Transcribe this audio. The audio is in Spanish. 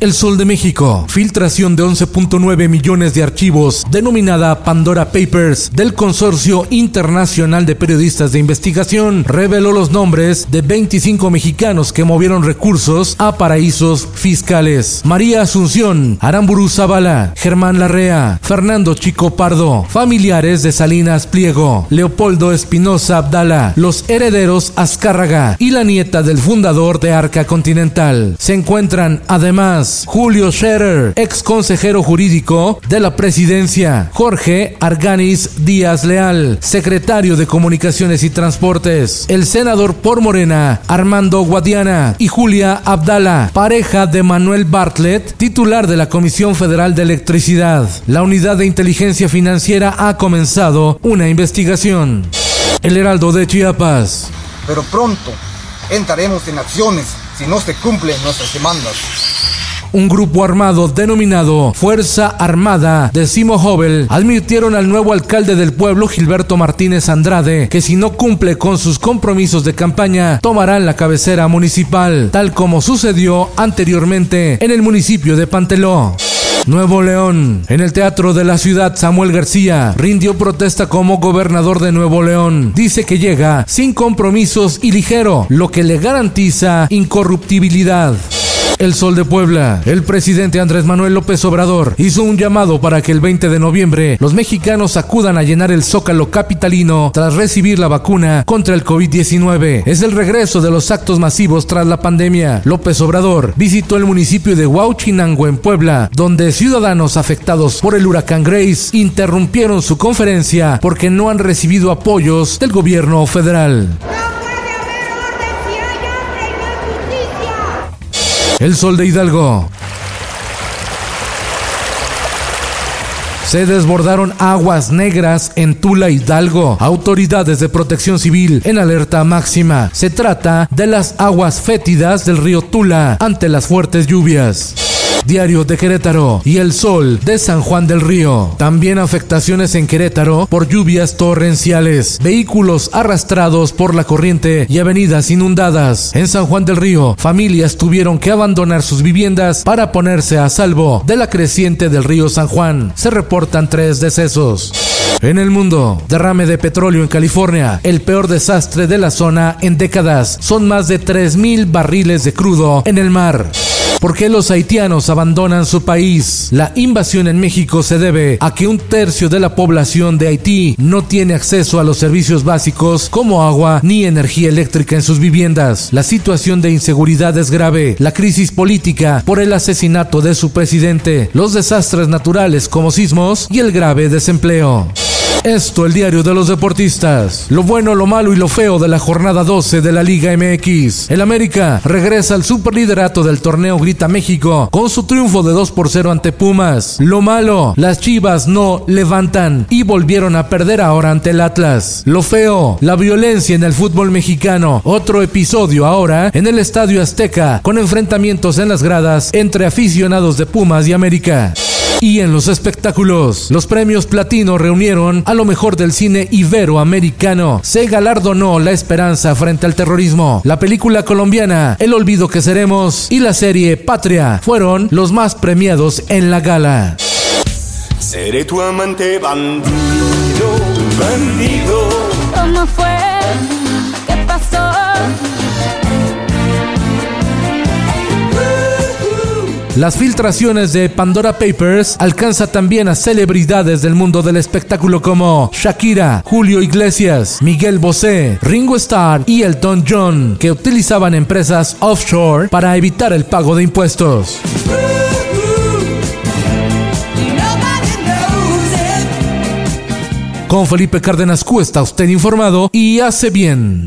El Sol de México, filtración de 11.9 millones de archivos, denominada Pandora Papers, del Consorcio Internacional de Periodistas de Investigación, reveló los nombres de 25 mexicanos que movieron recursos a paraísos fiscales. María Asunción, Aramburu Zavala, Germán Larrea, Fernando Chico Pardo, familiares de Salinas Pliego, Leopoldo Espinosa Abdala, los herederos Azcárraga y la nieta del fundador de Arca Continental. Se encuentran además Julio Scherer, ex consejero jurídico de la presidencia, Jorge Arganis Díaz Leal, secretario de Comunicaciones y Transportes, el senador por Morena, Armando Guadiana y Julia Abdala, pareja de Manuel Bartlett, titular de la Comisión Federal de Electricidad. La unidad de inteligencia financiera ha comenzado una investigación. El Heraldo de Chiapas. Pero pronto entraremos en acciones si no se cumplen nuestras demandas un grupo armado denominado Fuerza Armada de Simo Hobel advirtieron al nuevo alcalde del pueblo, Gilberto Martínez Andrade, que si no cumple con sus compromisos de campaña, tomarán la cabecera municipal, tal como sucedió anteriormente en el municipio de Panteló. Nuevo León. En el Teatro de la Ciudad, Samuel García rindió protesta como gobernador de Nuevo León. Dice que llega sin compromisos y ligero, lo que le garantiza incorruptibilidad. El Sol de Puebla. El presidente Andrés Manuel López Obrador hizo un llamado para que el 20 de noviembre los mexicanos acudan a llenar el zócalo capitalino tras recibir la vacuna contra el COVID-19. Es el regreso de los actos masivos tras la pandemia. López Obrador visitó el municipio de Huauchinango en Puebla, donde ciudadanos afectados por el huracán Grace interrumpieron su conferencia porque no han recibido apoyos del gobierno federal. El Sol de Hidalgo. Se desbordaron aguas negras en Tula Hidalgo. Autoridades de protección civil en alerta máxima. Se trata de las aguas fétidas del río Tula ante las fuertes lluvias. Diario de Querétaro y el sol de San Juan del Río. También afectaciones en Querétaro por lluvias torrenciales, vehículos arrastrados por la corriente y avenidas inundadas. En San Juan del Río, familias tuvieron que abandonar sus viviendas para ponerse a salvo de la creciente del río San Juan. Se reportan tres decesos. En el mundo, derrame de petróleo en California, el peor desastre de la zona en décadas. Son más de 3.000 barriles de crudo en el mar. ¿Por qué los haitianos abandonan su país? La invasión en México se debe a que un tercio de la población de Haití no tiene acceso a los servicios básicos como agua ni energía eléctrica en sus viviendas. La situación de inseguridad es grave, la crisis política por el asesinato de su presidente, los desastres naturales como sismos y el grave desempleo. Esto, el diario de los deportistas. Lo bueno, lo malo y lo feo de la jornada 12 de la Liga MX. El América regresa al superliderato del torneo Grita México con su triunfo de 2 por 0 ante Pumas. Lo malo, las chivas no levantan y volvieron a perder ahora ante el Atlas. Lo feo, la violencia en el fútbol mexicano. Otro episodio ahora en el Estadio Azteca con enfrentamientos en las gradas entre aficionados de Pumas y América. Y en los espectáculos, los premios Platino reunieron a lo mejor del cine iberoamericano. Se galardonó La Esperanza frente al terrorismo. La película colombiana El olvido que seremos y la serie Patria fueron los más premiados en la gala. Seré tu amante bandido, bandido. ¿Cómo fue? ¿Qué pasó? Las filtraciones de Pandora Papers alcanza también a celebridades del mundo del espectáculo como Shakira, Julio Iglesias, Miguel Bosé, Ringo Starr y Elton John, que utilizaban empresas offshore para evitar el pago de impuestos. Con Felipe Cárdenas Q está usted informado y hace bien.